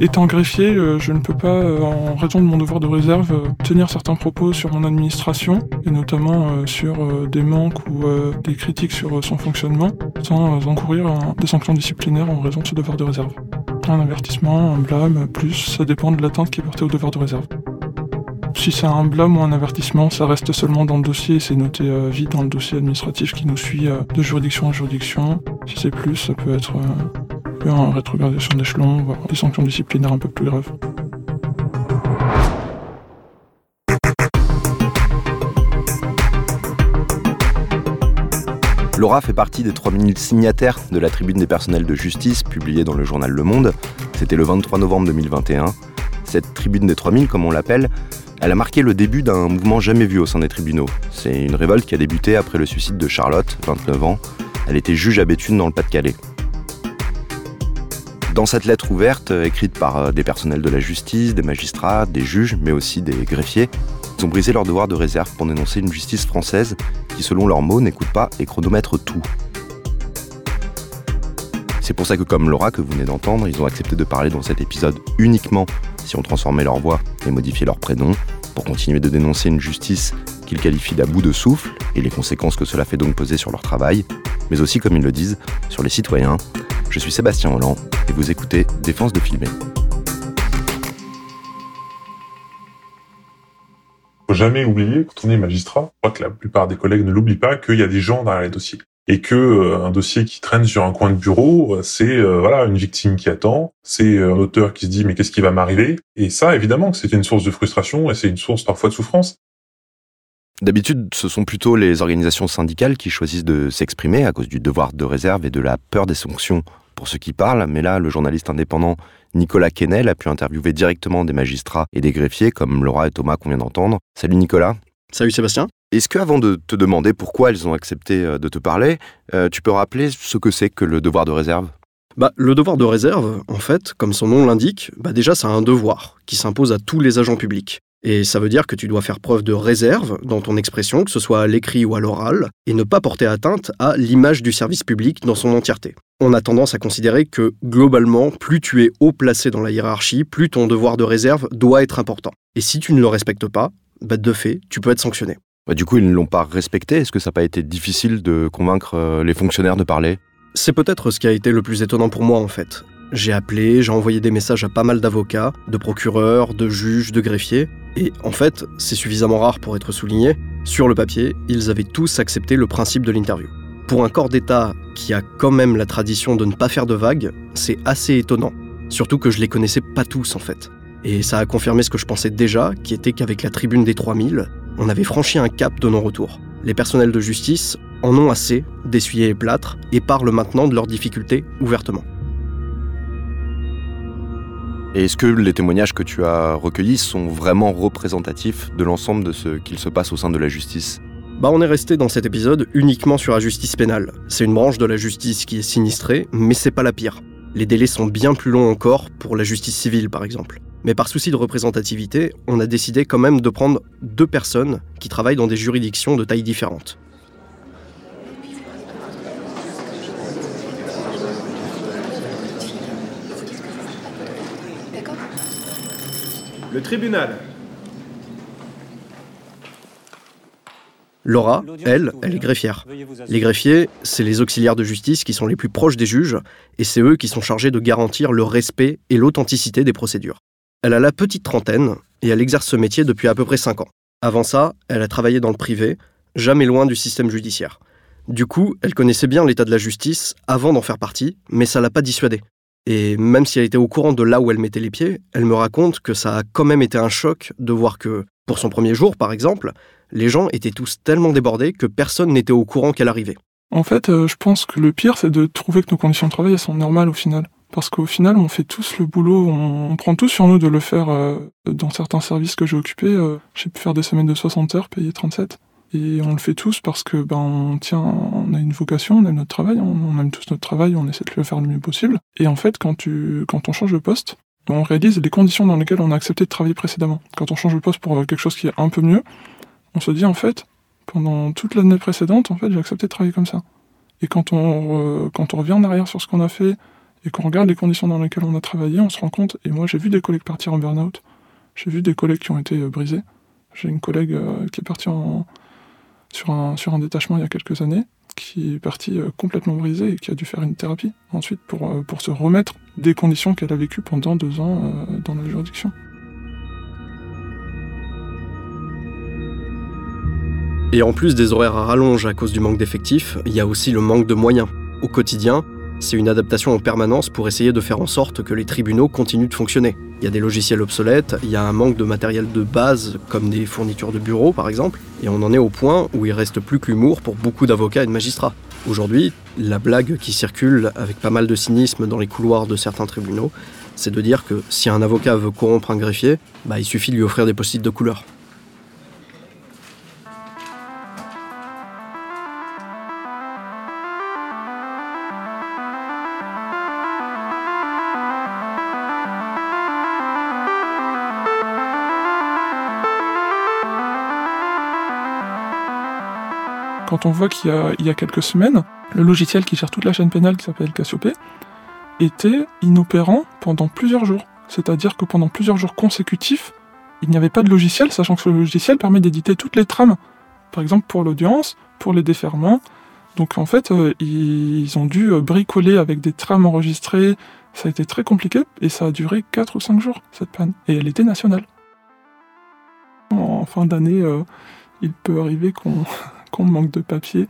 Étant greffier, euh, je ne peux pas, euh, en raison de mon devoir de réserve, euh, tenir certains propos sur mon administration, et notamment sur des manques ou des critiques sur son fonctionnement, sans encourir des sanctions disciplinaires en raison de ce devoir de réserve. Un avertissement, un blâme, plus, ça dépend de l'atteinte qui est portée au devoir de réserve. Si c'est un blâme ou un avertissement, ça reste seulement dans le dossier, c'est noté vite dans le dossier administratif qui nous suit de juridiction en juridiction. Si c'est plus, ça peut être en rétrogradation d'échelon, des sanctions disciplinaires un peu plus graves. Laura fait partie des 3000 signataires de la tribune des personnels de justice publiée dans le journal Le Monde. C'était le 23 novembre 2021. Cette tribune des 3000, comme on l'appelle, elle a marqué le début d'un mouvement jamais vu au sein des tribunaux. C'est une révolte qui a débuté après le suicide de Charlotte, 29 ans. Elle était juge à Béthune dans le Pas-de-Calais. Dans cette lettre ouverte, euh, écrite par euh, des personnels de la justice, des magistrats, des juges, mais aussi des greffiers, ils ont brisé leur devoir de réserve pour dénoncer une justice française qui, selon leurs mots, n'écoute pas et chronomètre tout. C'est pour ça que, comme Laura que vous venez d'entendre, ils ont accepté de parler dans cet épisode uniquement si on transformait leur voix et modifiait leur prénom, pour continuer de dénoncer une justice qu'ils qualifient d'à bout de souffle et les conséquences que cela fait donc peser sur leur travail, mais aussi, comme ils le disent, sur les citoyens. Je suis Sébastien Holland et vous écoutez Défense de filmer. faut jamais oublier, quand on est magistrat, je crois que la plupart des collègues ne l'oublient pas, qu'il y a des gens dans les dossiers. Et que euh, un dossier qui traîne sur un coin de bureau, euh, c'est euh, voilà une victime qui attend, c'est un auteur qui se dit mais qu'est-ce qui va m'arriver? Et ça, évidemment, c'est une source de frustration et c'est une source parfois de souffrance. D'habitude, ce sont plutôt les organisations syndicales qui choisissent de s'exprimer à cause du devoir de réserve et de la peur des sanctions pour ceux qui parlent, mais là, le journaliste indépendant Nicolas Kennel a pu interviewer directement des magistrats et des greffiers comme Laura et Thomas qu'on vient d'entendre. Salut Nicolas. Salut Sébastien. Est-ce que, avant de te demander pourquoi ils ont accepté euh, de te parler, euh, tu peux rappeler ce que c'est que le devoir de réserve? Bah, le devoir de réserve, en fait, comme son nom l'indique, bah déjà c'est un devoir qui s'impose à tous les agents publics. Et ça veut dire que tu dois faire preuve de réserve dans ton expression, que ce soit à l'écrit ou à l'oral, et ne pas porter atteinte à l'image du service public dans son entièreté. On a tendance à considérer que, globalement, plus tu es haut placé dans la hiérarchie, plus ton devoir de réserve doit être important. Et si tu ne le respectes pas, bah de fait, tu peux être sanctionné. Bah du coup, ils ne l'ont pas respecté. Est-ce que ça n'a pas été difficile de convaincre euh, les fonctionnaires de parler? C'est peut-être ce qui a été le plus étonnant pour moi, en fait. J'ai appelé, j'ai envoyé des messages à pas mal d'avocats, de procureurs, de juges, de greffiers, et en fait, c'est suffisamment rare pour être souligné, sur le papier, ils avaient tous accepté le principe de l'interview. Pour un corps d'État qui a quand même la tradition de ne pas faire de vagues, c'est assez étonnant. Surtout que je les connaissais pas tous en fait. Et ça a confirmé ce que je pensais déjà, qui était qu'avec la tribune des 3000, on avait franchi un cap de non-retour. Les personnels de justice en ont assez d'essuyer les plâtres et parlent maintenant de leurs difficultés ouvertement. Et est-ce que les témoignages que tu as recueillis sont vraiment représentatifs de l'ensemble de ce qu'il se passe au sein de la justice? Bah on est resté dans cet épisode uniquement sur la justice pénale. C'est une branche de la justice qui est sinistrée, mais c'est pas la pire. Les délais sont bien plus longs encore pour la justice civile par exemple. Mais par souci de représentativité, on a décidé quand même de prendre deux personnes qui travaillent dans des juridictions de taille différentes. Le tribunal. Laura, elle, elle est greffière. Les greffiers, c'est les auxiliaires de justice qui sont les plus proches des juges, et c'est eux qui sont chargés de garantir le respect et l'authenticité des procédures. Elle a la petite trentaine, et elle exerce ce métier depuis à peu près 5 ans. Avant ça, elle a travaillé dans le privé, jamais loin du système judiciaire. Du coup, elle connaissait bien l'état de la justice avant d'en faire partie, mais ça l'a pas dissuadée. Et même si elle était au courant de là où elle mettait les pieds, elle me raconte que ça a quand même été un choc de voir que, pour son premier jour par exemple, les gens étaient tous tellement débordés que personne n'était au courant qu'elle arrivait. En fait, euh, je pense que le pire, c'est de trouver que nos conditions de travail sont normales au final. parce qu'au final, on fait tous le boulot, on, prend tous sur nous de le faire euh, dans certains services que j'ai occupés. Euh, j'ai pu faire des semaines de 60 heures, payer 37. Et on le fait tous parce que ben on tient, on a une vocation, on aime notre travail, on, aime tous notre travail, on essaie de le faire le mieux possible. Et en fait, quand tu, quand on change de poste, on réalise les conditions dans lesquelles on a accepté de travailler précédemment. Quand on change de poste pour quelque chose qui est un peu mieux, on se dit en fait, pendant toute l'année précédente, en fait, j'ai accepté de travailler comme ça. Et quand on, quand on revient en arrière sur ce qu'on a fait et qu'on regarde les conditions dans lesquelles on a travaillé, on se rend compte, et moi j'ai vu des collègues partir en burn-out, j'ai vu des collègues qui ont été euh, brisés. J'ai une collègue euh, qui est partie sur, un, détachement il y a quelques années, qui est partie euh, complètement brisée et qui a dû faire une thérapie ensuite pour, pour se remettre des conditions qu'elle a vécues pendant deux ans dans la juridiction. Et en plus des horaires à rallonge à cause du manque d'effectifs, il y a aussi le manque de moyens. Au quotidien, c'est une adaptation en permanence pour essayer de faire en sorte que les tribunaux continuent de fonctionner. Il y a des logiciels obsolètes, il y a un manque de matériel de base, comme des fournitures de bureaux par exemple, et on en est au point où il reste plus que l'humour pour beaucoup d'avocats et de magistrats. Aujourd'hui, la blague qui circule avec pas mal de cynisme dans les couloirs de certains tribunaux, c'est de dire que si un avocat veut corrompre un greffier, bah, il suffit de lui offrir des post-it de couleur. Quand on voit qu'il y, a quelques semaines, le logiciel qui gère toute la chaîne pénale qui s'appelle Cassiope était inopérant pendant plusieurs jours. C'est-à-dire que pendant plusieurs jours consécutifs, il n'y avait pas de logiciel, sachant que ce logiciel permet d'éditer toutes les trames. Par exemple pour l'audience, pour les déferments. Donc en fait, euh, ils ont dû euh, bricoler avec des trames enregistrées. Ça a été très compliqué et ça a duré 4 ou 5 jours, cette panne. Et elle était nationale. En fin d'année, euh, il peut arriver qu'on qu'on manque de papier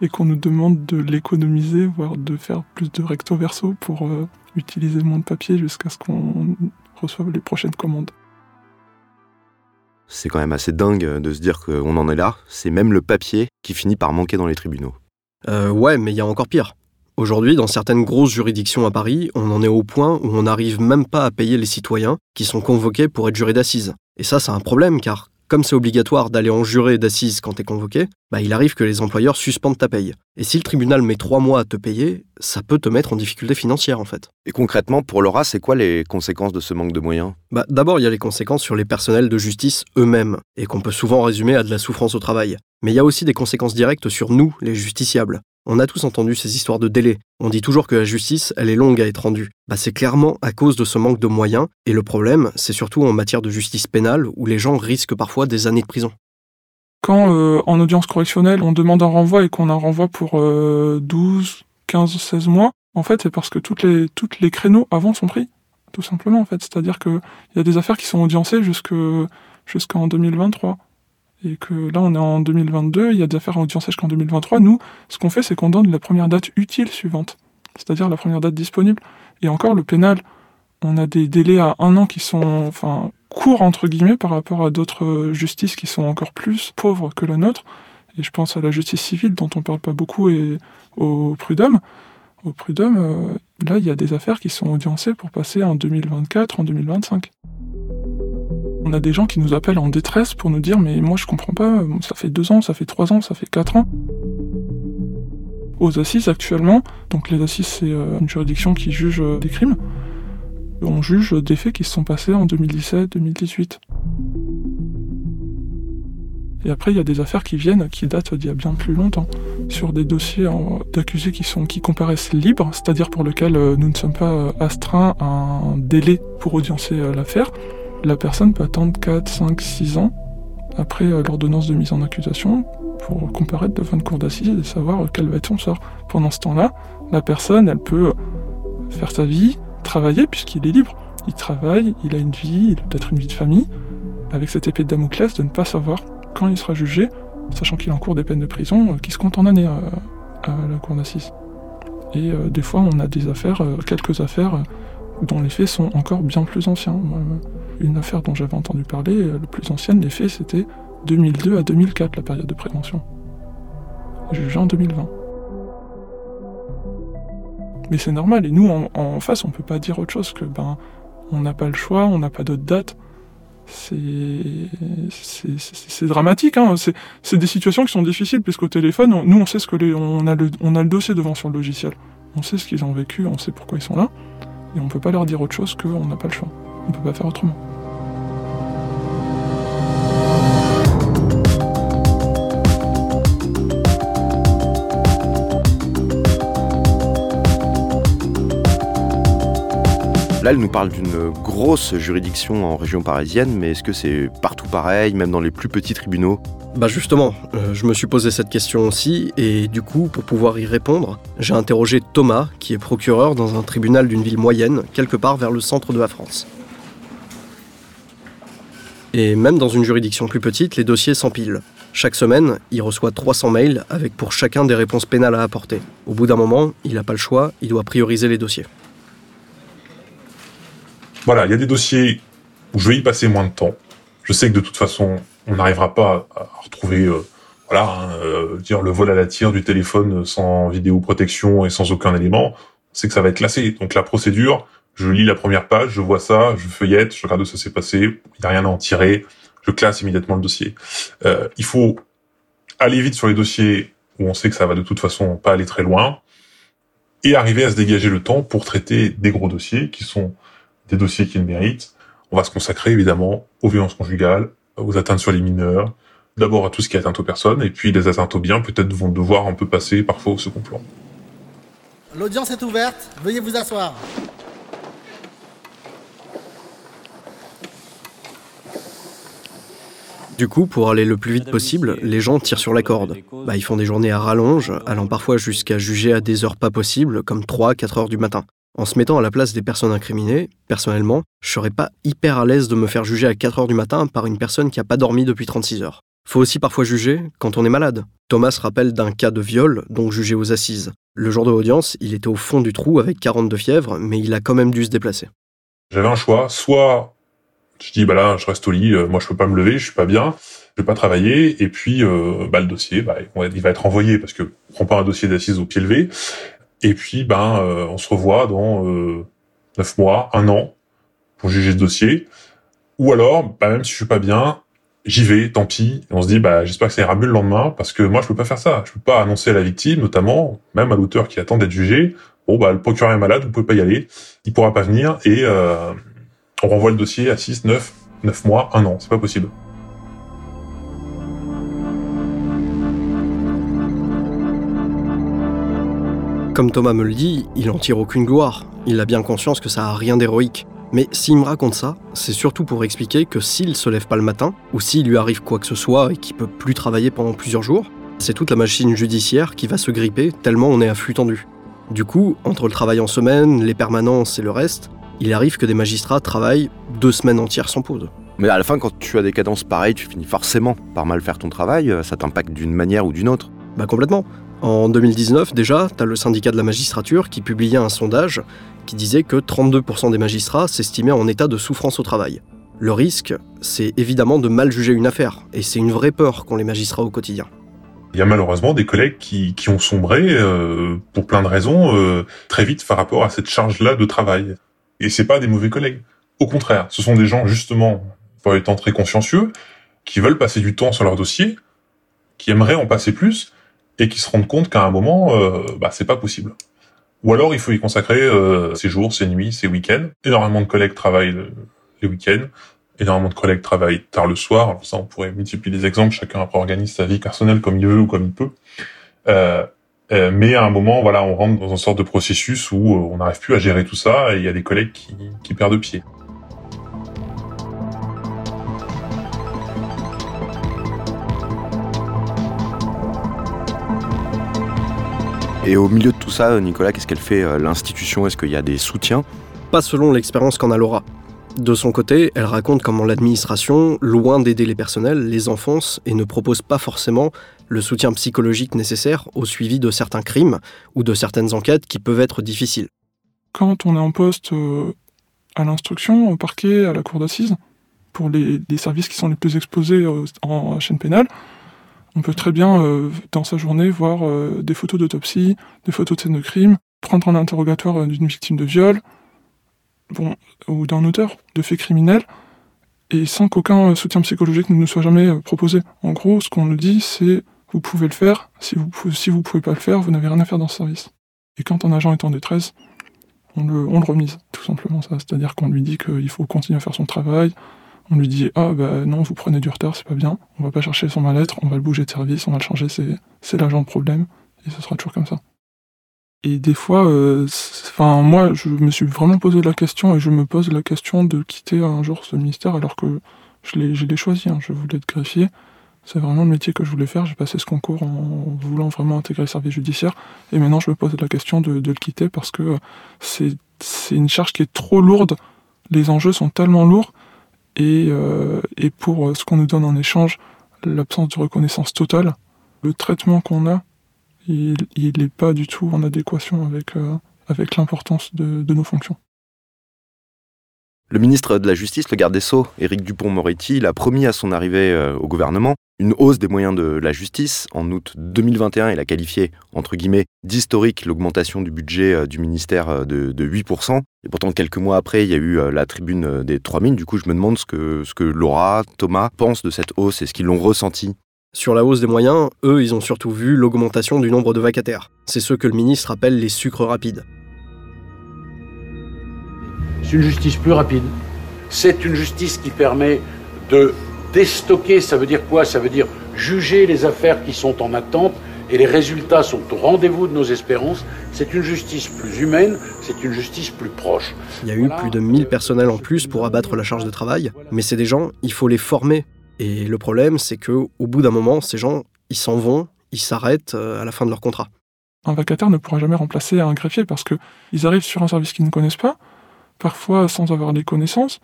et qu'on nous demande de l'économiser, voire de faire plus de recto verso pour euh, utiliser moins de papier jusqu'à ce qu'on reçoive les prochaines commandes. C'est quand même assez dingue de se dire qu'on en est là. C'est même le papier qui finit par manquer dans les tribunaux. Euh, ouais, mais il y a encore pire. Aujourd'hui, dans certaines grosses juridictions à Paris, on en est au point où on n'arrive même pas à payer les citoyens qui sont convoqués pour être jurés d'assises. Et ça, c'est un problème car comme c'est obligatoire d'aller en juré d'assises quand t'es convoqué, bah il arrive que les employeurs suspendent ta paye. Et si le tribunal met trois mois à te payer, ça peut te mettre en difficulté financière en fait. Et concrètement, pour Laura, c'est quoi les conséquences de ce manque de moyens? Bah d'abord, il y a les conséquences sur les personnels de justice eux-mêmes, et qu'on peut souvent résumer à de la souffrance au travail. Mais il y a aussi des conséquences directes sur nous, les justiciables. On a tous entendu ces histoires de délai. On dit toujours que la justice, elle est longue à être rendue. Bah, c'est clairement à cause de ce manque de moyens, et le problème, c'est surtout en matière de justice pénale, où les gens risquent parfois des années de prison. Quand euh, en audience correctionnelle, on demande un renvoi et qu'on a un renvoi pour 12, 15, 16 mois, en fait, c'est parce que toutes les, créneaux avant sont pris, tout simplement, en fait. C'est-à-dire qu'il y a des affaires qui sont audiencées jusqu'en 2023 et que là on est en 2022, il y a des affaires en audience jusqu'en 2023. Nous, ce qu'on fait, c'est qu'on donne la première date utile suivante, c'est-à-dire la première date disponible. Et encore, le pénal, on a des délais à un an qui sont enfin courts entre guillemets par rapport à d'autres justices qui sont encore plus pauvres que la nôtre. Et je pense à la justice civile dont on parle pas beaucoup et au prud'homme. Au prud'homme, euh, là, il y a des affaires qui sont audiencées pour passer en 2024, en 2025. On a des gens qui nous appellent en détresse pour nous dire mais moi je comprends pas, ça fait deux ans, ça fait trois ans, ça fait quatre ans. Aux assises actuellement, donc les assises c'est euh, une juridiction qui juge euh, des crimes, on juge des faits qui se sont passés en 2017-2018. Et après, il y a des affaires qui viennent, qui datent d'il y a bien plus longtemps, sur des dossiers d'accusés qui, qui comparaissent libres, c'est-à-dire pour lesquels euh, nous ne sommes pas astreints à un délai pour audiencer l'affaire la personne peut attendre 4, 5, 6 ans après euh, l'ordonnance de mise en accusation pour comparaître devant une cour d'assises et savoir quel va être son sort. Pendant ce temps-là, la personne, elle peut faire sa vie, travailler puisqu'il est libre. Il travaille, il a une vie, il a peut-être une vie de famille, avec cette épée de Damoclès de ne pas savoir quand il sera jugé, sachant qu'il encourt des peines de prison euh, qui se comptent en années euh, à, la cour d'assises. Et des fois, on a des affaires, quelques affaires dont les faits sont encore bien plus anciens. Une affaire dont j'avais entendu parler, euh, le plus ancienne, les faits, c'était 2002 à 2004, la période de prévention. Jugé en 2020. Mais c'est normal. Et nous, en, face, on peut pas dire autre chose que ben, on n'a pas le choix, on n'a pas d'autre date. C'est dramatique. Hein. C'est des situations qui sont difficiles, puisqu'au téléphone, on- nous, on sait ce que les, on, a le, on dossier devant sur le logiciel. On sait ce qu'ils ont vécu, on sait pourquoi ils sont là. Et on peut pas leur dire autre chose qu'on n'a pas le choix. On peut pas faire autrement. Nous parle d'une grosse juridiction en région parisienne, mais est-ce que c'est partout pareil, même dans les plus petits tribunaux? Bah justement, euh, je me suis posé cette question aussi, et du coup, pour pouvoir y répondre, j'ai interrogé Thomas, qui est procureur dans un tribunal d'une ville moyenne, quelque part vers le centre de la France. Et même dans une juridiction plus petite, les dossiers s'empilent. Chaque semaine, il reçoit 300 mails avec pour chacun des réponses pénales à apporter. Au bout d'un moment, il n'a pas le choix, il doit prioriser les dossiers. Voilà, il y a des dossiers où je vais y passer moins de temps. Je sais que de toute façon, on n'arrivera pas à retrouver, euh, voilà, hein, euh, dire le vol à la tire du téléphone sans vidéoprotection et sans aucun élément. C'est que ça va être classé. Donc la procédure, je lis la première page, je vois ça, je feuillette, je regarde où ça s'est passé, il n'y a rien à en tirer, je classe immédiatement le dossier. Euh, il faut aller vite sur les dossiers où on sait que ça va de toute façon pas aller très loin et arriver à se dégager le temps pour traiter des gros dossiers qui sont des dossiers qui le méritent. On va se consacrer évidemment aux violences conjugales, aux atteintes sur les mineurs, d'abord à tout ce qui est atteinte aux personnes, et puis les atteintes aux biens peut-être vont devoir un peu passer parfois au second plan. L'audience est ouverte, veuillez vous asseoir. Du coup, pour aller le plus vite possible, les gens tirent sur la corde. Bah, ils font des journées à rallonge, allant parfois jusqu'à juger à des heures pas possibles, comme 3-4 heures du matin. En se mettant à la place des personnes incriminées, personnellement, je serais pas hyper à l'aise de me faire juger à 4 heures du matin par une personne qui a pas dormi depuis 36 heures. Faut aussi parfois juger quand on est malade. Thomas rappelle d'un cas de viol, donc jugé aux assises. Le jour de l'audience, il était au fond du trou avec 42 fièvres, mais il a quand même dû se déplacer. J'avais un choix, soit je dis bah là je reste au lit, euh, moi je peux pas me lever, je suis pas bien, je vais pas travailler, et puis euh, bah le dossier, bah, il va être envoyé parce que on prend pas un dossier d'assises au pied levé, et puis ben euh, on se revoit dans euh, neuf mois, un an pour juger ce dossier, ou alors bah, même si je suis pas bien, j'y vais, tant pis, et on se dit bah j'espère que ça ira mieux le lendemain parce que moi je peux pas faire ça, je peux pas annoncer à la victime, notamment même à l'auteur qui attend d'être jugé, bon bah le procureur est malade, vous pouvez pas y aller, il pourra pas venir et euh, on renvoie le dossier à 6, 9, 9 mois, 1 an, c'est pas possible. Comme Thomas me le dit, il en tire aucune gloire. Il a bien conscience que ça a rien d'héroïque. Mais s'il me raconte ça, c'est surtout pour expliquer que s'il se lève pas le matin, ou s'il lui arrive quoi que ce soit et qu'il peut plus travailler pendant plusieurs jours, c'est toute la machine judiciaire qui va se gripper tellement on est à flux tendu. Du coup, entre le travail en semaine, les permanences et le reste, il arrive que des magistrats travaillent deux semaines entières sans pause. Mais à la fin, quand tu as des cadences pareilles, tu finis forcément par mal faire ton travail, euh, ça t'impacte d'une manière ou d'une autre. Bah complètement. En 2019, déjà, t'as le syndicat de la magistrature qui publiait un sondage qui disait que 32% des magistrats s'estimaient en état de souffrance au travail. Le risque, c'est évidemment de mal juger une affaire, et c'est une vraie peur qu'ont les magistrats au quotidien. Il y a malheureusement des collègues qui, ont sombré euh, pour plein de raisons euh, très vite par rapport à cette charge-là de travail. Et c'est pas des mauvais collègues. Au contraire, ce sont des gens justement, pour étant très consciencieux, qui veulent passer du temps sur leur dossier, qui aimeraient en passer plus, et qui se rendent compte qu'à un moment, euh, bah, c'est pas possible. Ou alors il faut y consacrer euh, ses jours, ses nuits, ses week-ends. Énormément de collègues travaillent le- les week-ends, énormément de collègues travaillent tard le soir. Ça, on pourrait multiplier les exemples. Chacun après organise sa vie personnelle comme il veut ou comme il peut. Euh, euh, mais à un moment, voilà, on rentre dans une sorte de processus où on n'arrive plus à gérer tout ça et il y a des collègues qui, qui perdent pied. Et au milieu de tout ça, Nicolas, qu'est-ce qu'elle fait euh, l'institution? Est-ce qu'il y a des soutiens? Pas selon l'expérience qu'en a Laura. De son côté, elle raconte comment l'administration, loin d'aider les personnels, les enfonce et ne propose pas forcément le soutien psychologique nécessaire au suivi de certains crimes ou de certaines enquêtes qui peuvent être difficiles. Quand on est en poste euh, à l'instruction, au parquet, à la cour d'assises, pour les, les services qui sont les plus exposés euh, en chaîne pénale, on peut très bien, euh, dans sa journée, voir euh, des photos d'autopsie, des photos de scènes de crime, prendre un interrogatoire d'une victime de viol, ou d'un auteur de faits criminels, et sans qu'aucun soutien psychologique ne nous soit jamais proposé. En gros, ce qu'on nous dit, c'est vous pouvez le faire, si vous vous pouvez pas le faire, vous n'avez rien à faire dans ce service. Et quand un agent est en détresse, on le, on le remise, tout simplement ça. C'est-à-dire qu'on lui dit qu'il faut continuer à faire son travail, on lui dit ah bah non vous prenez du retard c'est pas bien. On va pas chercher son mal-être on va le bouger de service on va le changer c'est l'agent de problème et ce sera toujours comme ça. Et des fois euh, enfin moi je me suis vraiment posé la question et je me pose la question de quitter un jour ce ministère alors que je l'ai choisi hein. je voulais être greffier. C'est vraiment le métier que je voulais faire j'ai passé ce concours en voulant vraiment intégrer le service judiciaire et maintenant je me pose la question de, de le quitter parce que c'est c'est une charge qui est trop lourde. Les enjeux sont tellement lourds et, euh, et pour euh, ce qu'on nous donne en échange, l'absence de reconnaissance totale, le traitement qu'on a, il n'est pas du tout en adéquation avec, euh, avec l'importance de, de nos fonctions. Le ministre de la Justice, le garde des Sceaux, Éric Dupont-Moretti, il a promis à son arrivée euh, au gouvernement une hausse des moyens de la justice. En août 2021, il a qualifié, entre guillemets, d'historique l'augmentation du budget euh, du ministère euh, de, de 8%. Et pourtant, quelques mois après, il y a eu la tribune des 3000. Du coup, je me demande ce que, ce Laura, Thomas pensent de cette hausse. Est-ce qu'ils l'ont ressenti Sur la hausse des moyens, eux, ils ont surtout vu l'augmentation du nombre de vacataires. C'est ce que le ministre appelle les sucres rapides. C'est une justice plus rapide. C'est une justice qui permet de déstocker. Ça veut dire quoi? Ça veut dire juger les affaires qui sont en attente et les résultats sont au rendez-vous de nos espérances. C'est une justice plus humaine, c'est une justice plus proche. Il y a eu plus de 1000 personnels en plus pour abattre la charge de travail, mais c'est des gens, il faut les former. Et le problème, c'est que au bout d'un moment, ces gens, ils s'en vont, ils s'arrêtent euh, à la fin de leur contrat. Un vacataire ne pourra jamais remplacer un greffier parce que ils arrivent sur un service qu'ils ne connaissent pas, parfois sans avoir les connaissances,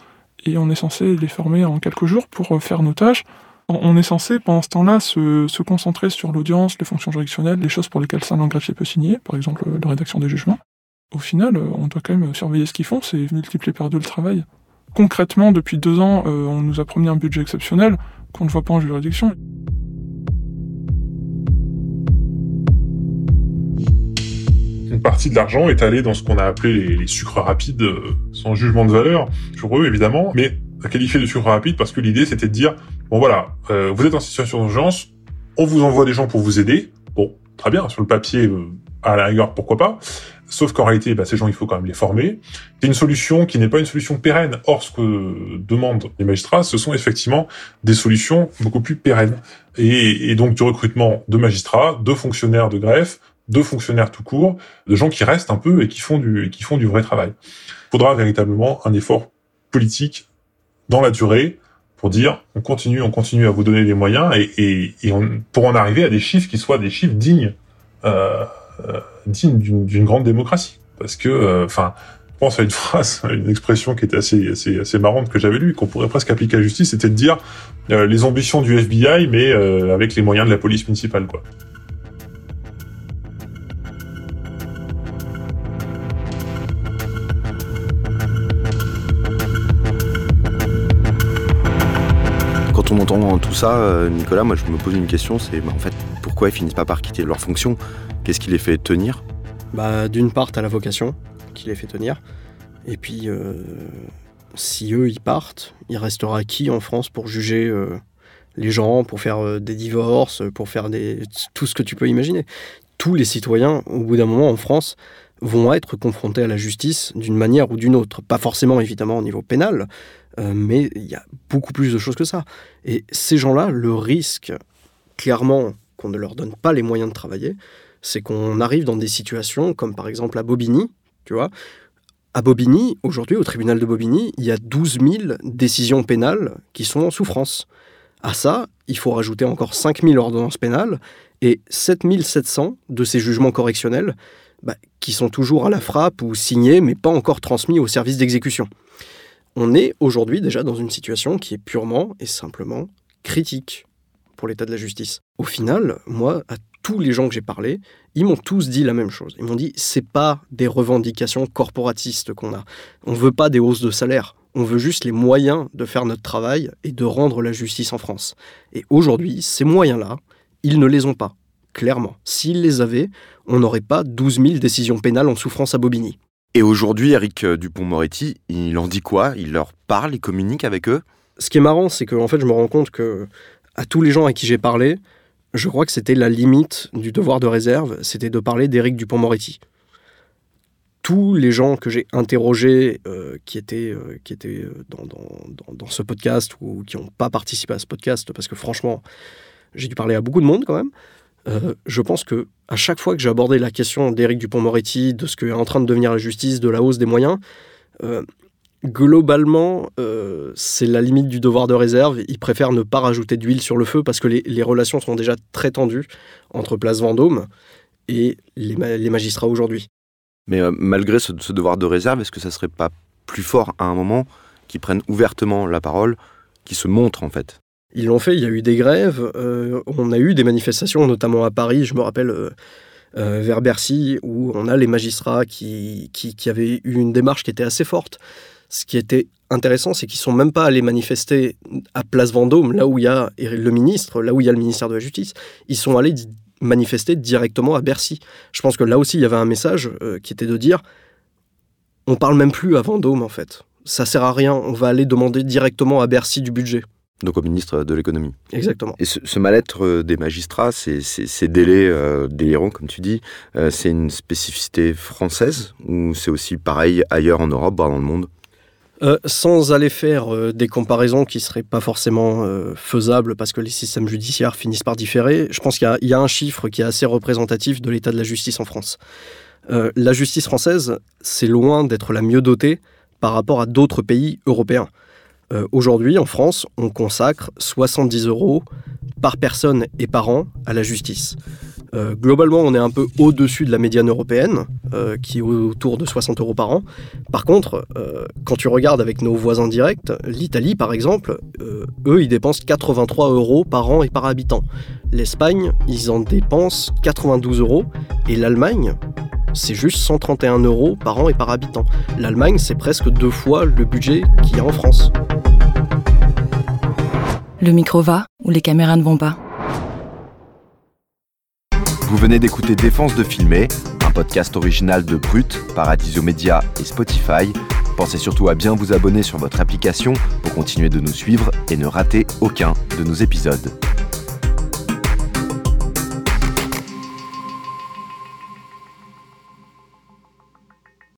et on est censé les former en quelques jours pour euh, faire nos tâches. On est censé, pendant ce temps-là, se, concentrer sur l'audience, les fonctions juridictionnelles, les choses pour lesquelles seul un greffier peut signer, par exemple euh, la rédaction des jugements. Au final, euh, on doit quand même surveiller ce qu'ils font, c'est multiplier par deux le travail. Concrètement, depuis deux ans, on nous a promis un budget exceptionnel qu'on ne voit pas en juridiction. Une partie de l'argent est allée dans ce qu'on a appelé les, sucres rapides, euh, sans jugement de valeur sur eux évidemment, mais à qualifier de sucre rapide parce que l'idée c'était de dire bon voilà, euh, vous êtes en situation d'urgence, on vous envoie des gens pour vous aider. Bon, très bien, sur le papier, euh, à la rigueur, pourquoi pas. Sauf qu'en réalité, bah, ces gens, il faut quand même les former. C'est une solution qui n'est pas une solution pérenne. Or, ce que demandent les magistrats, ce sont effectivement des solutions beaucoup plus pérennes. Et, et donc du recrutement de magistrats, de fonctionnaires de greffe, de fonctionnaires tout court, de gens qui restent un peu et qui font du, qui font du vrai travail. Il faudra véritablement un effort politique dans la durée pour dire on continue, on continue à vous donner les moyens et, et, et on, pour en arriver à des chiffres qui soient des chiffres dignes, euh, euh, dignes d'une grande démocratie. Parce que, enfin, je pense à une phrase, une expression qui était assez, assez, assez marrante que j'avais lue, qu'on pourrait presque appliquer à justice, c'était de dire euh, les ambitions du FBI, mais euh, avec les moyens de la police municipale, quoi. Quand on entend tout ça, euh, Nicolas, moi je me pose une question, c'est bah, en fait pourquoi ils finissent pas par quitter leur fonction? Qu'est-ce qui les fait tenir? Bah, d'une part, t'as la vocation qui les fait tenir. Et puis, euh, si eux, ils partent, il restera qui en France pour juger euh, les gens, pour faire des divorces, pour faire tout ce que tu peux imaginer? Tous les citoyens, au bout d'un moment en France, vont être confrontés à la justice d'une manière ou d'une autre. Pas forcément, évidemment, au niveau pénal, euh, mais il y a beaucoup plus de choses que ça. Et ces gens-là, le risque, clairement, qu'on ne leur donne pas les moyens de travailler, c'est qu'on arrive dans des situations comme par exemple à Bobigny, tu vois. À Bobigny, aujourd'hui, au tribunal de Bobigny, il y a 12 000 décisions pénales qui sont en souffrance. À ça, il faut rajouter encore 5 000 ordonnances pénales et 7 700 de ces jugements correctionnels bah, qui sont toujours à la frappe ou signés mais pas encore transmis au service d'exécution. On est aujourd'hui déjà dans une situation qui est purement et simplement critique pour l'état de la justice. Au final, moi, à tous les gens que j'ai parlé, ils m'ont tous dit la même chose. Ils m'ont dit c'est pas des revendications corporatistes qu'on a. On veut pas des hausses de salaire. On veut juste les moyens de faire notre travail et de rendre la justice en France. Et aujourd'hui, ces moyens-là, ils ne les ont pas. clairement. S'ils les avaient, on n'aurait pas 12 000 décisions pénales en souffrance à Bobigny. Et aujourd'hui, Eric Dupont-Moretti, il en dit quoi? Il leur parle, il communique avec eux? Ce qui est marrant, c'est que fait, je me rends compte que à tous les gens à qui j'ai parlé, je crois que c'était la limite du devoir de réserve, c'était de parler d'Éric Dupont-Moretti. Tous les gens que j'ai interrogés euh, qui étaient, euh, euh, dans, ce podcast ou qui n'ont pas participé à ce podcast, parce que franchement, j'ai dû parler à beaucoup de monde quand même, je pense que à chaque fois que j'ai abordé la question d'Éric Dupont-Moretti, de ce qu'est en train de devenir la justice, de la hausse des moyens, globalement, euh, c'est la limite du devoir de réserve. Ils préfèrent ne pas rajouter d'huile sur le feu parce que les, relations sont déjà très tendues entre Place Vendôme et les, magistrats aujourd'hui. Mais euh, malgré ce, devoir de réserve, est-ce que ça serait pas plus fort à un moment qu'ils prennent ouvertement la parole, qu'ils se montrent en fait? Ils l'ont fait, il y a eu des grèves, euh, on a eu des manifestations, notamment à Paris, je me rappelle... vers Bercy, où on a les magistrats qui, qui, qui avaient eu une démarche qui était assez forte ce qui était intéressant, c'est qu'ils sont même pas allés manifester à Place Vendôme, là où il y a le ministre, là où il y a le ministère de la Justice. Ils sont allés manifester directement à Bercy. Je pense que là aussi, il y avait un message euh, qui était de dire on parle même plus à Vendôme, en fait. Ça sert à rien. On va aller demander directement à Bercy du budget. Donc au ministre de l'économie. Exactement. Et ce, mal-être euh, des magistrats, ces, ces, délais euh, délirants, comme tu dis, c'est une spécificité française ou c'est aussi pareil ailleurs en Europe, voire dans le monde? Euh, sans aller faire euh, des comparaisons qui ne seraient pas forcément euh, faisables parce que les systèmes judiciaires finissent par différer, je pense qu'il y, a un chiffre qui est assez représentatif de l'état de la justice en France. la justice française, c'est loin d'être la mieux dotée par rapport à d'autres pays européens. Aujourd'hui, en France, on consacre 70 euros par personne et par an à la justice. Euh, globalement, on est un peu au-dessus de la médiane européenne, euh, qui est autour de 60 euros par an. Par contre, euh, quand tu regardes avec nos voisins directs, l'Italie par exemple, eux, ils dépensent 83 euros par an et par habitant. L'Espagne, ils en dépensent 92 euros. Et l'Allemagne, c'est juste 131 euros par an et par habitant. L'Allemagne, c'est presque deux fois le budget qu'il y a en France. Le micro va ou les caméras ne vont pas vous venez d'écouter Défense de filmer, un podcast original de Brut, Paradiso Media et Spotify. Pensez surtout à bien vous abonner sur votre application pour continuer de nous suivre et ne rater aucun de nos épisodes.